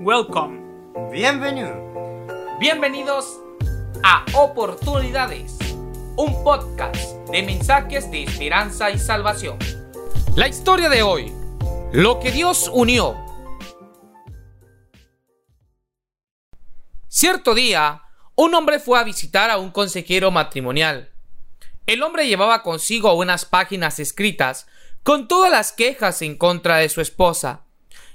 Welcome. Bienvenue. Bienvenidos a Oportunidades, un podcast de mensajes de esperanza y salvación. La historia de hoy, lo que Dios unió. Cierto día, un hombre fue a visitar a un consejero matrimonial. El hombre llevaba consigo unas páginas escritas con todas las quejas en contra de su esposa.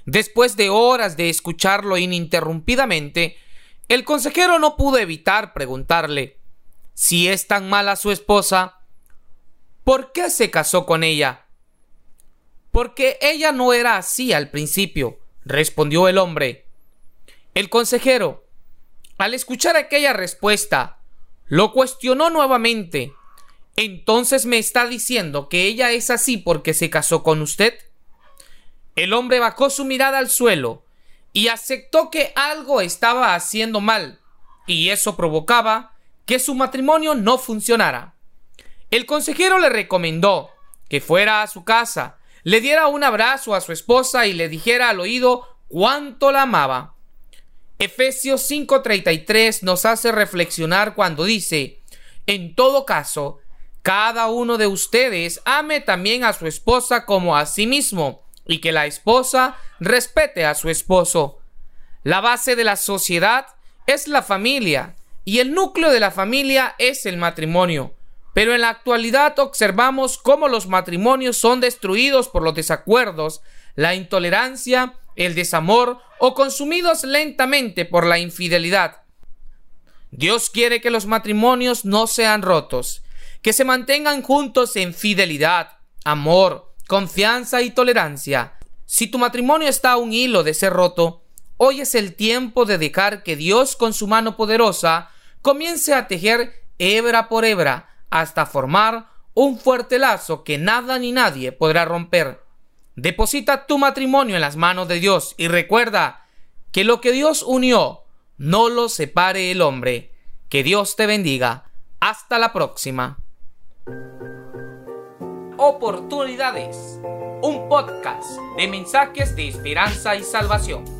Después de horas de escucharlo ininterrumpidamente, el consejero no pudo evitar preguntarle si es tan mala su esposa, ¿por qué se casó con ella? Porque ella no era así al principio, respondió el hombre. El consejero, al escuchar aquella respuesta, lo cuestionó nuevamente. Entonces me está diciendo que ella es así porque se casó con usted. El hombre bajó su mirada al suelo y aceptó que algo estaba haciendo mal, y eso provocaba que su matrimonio no funcionara. El consejero le recomendó que fuera a su casa, le diera un abrazo a su esposa y le dijera al oído cuánto la amaba. Efesios 5:33 nos hace reflexionar cuando dice, en todo caso, cada uno de ustedes ame también a su esposa como a sí mismo, y que la esposa respete a su esposo. La base de la sociedad es la familia y el núcleo de la familia es el matrimonio. Pero en la actualidad observamos cómo los matrimonios son destruidos por los desacuerdos, la intolerancia, el desamor o consumidos lentamente por la infidelidad. Dios quiere que los matrimonios no sean rotos, que se mantengan juntos en fidelidad, amor, confianza y tolerancia. Si tu matrimonio está a un hilo de ser roto, hoy es el tiempo de dejar que Dios con su mano poderosa comience a tejer hebra por hebra hasta formar un fuerte lazo que nada ni nadie podrá romper. Deposita tu matrimonio en las manos de Dios y recuerda que lo que Dios unió no lo separe el hombre. Que Dios te bendiga. Hasta la próxima oportunidades, un podcast de mensajes de esperanza y salvación.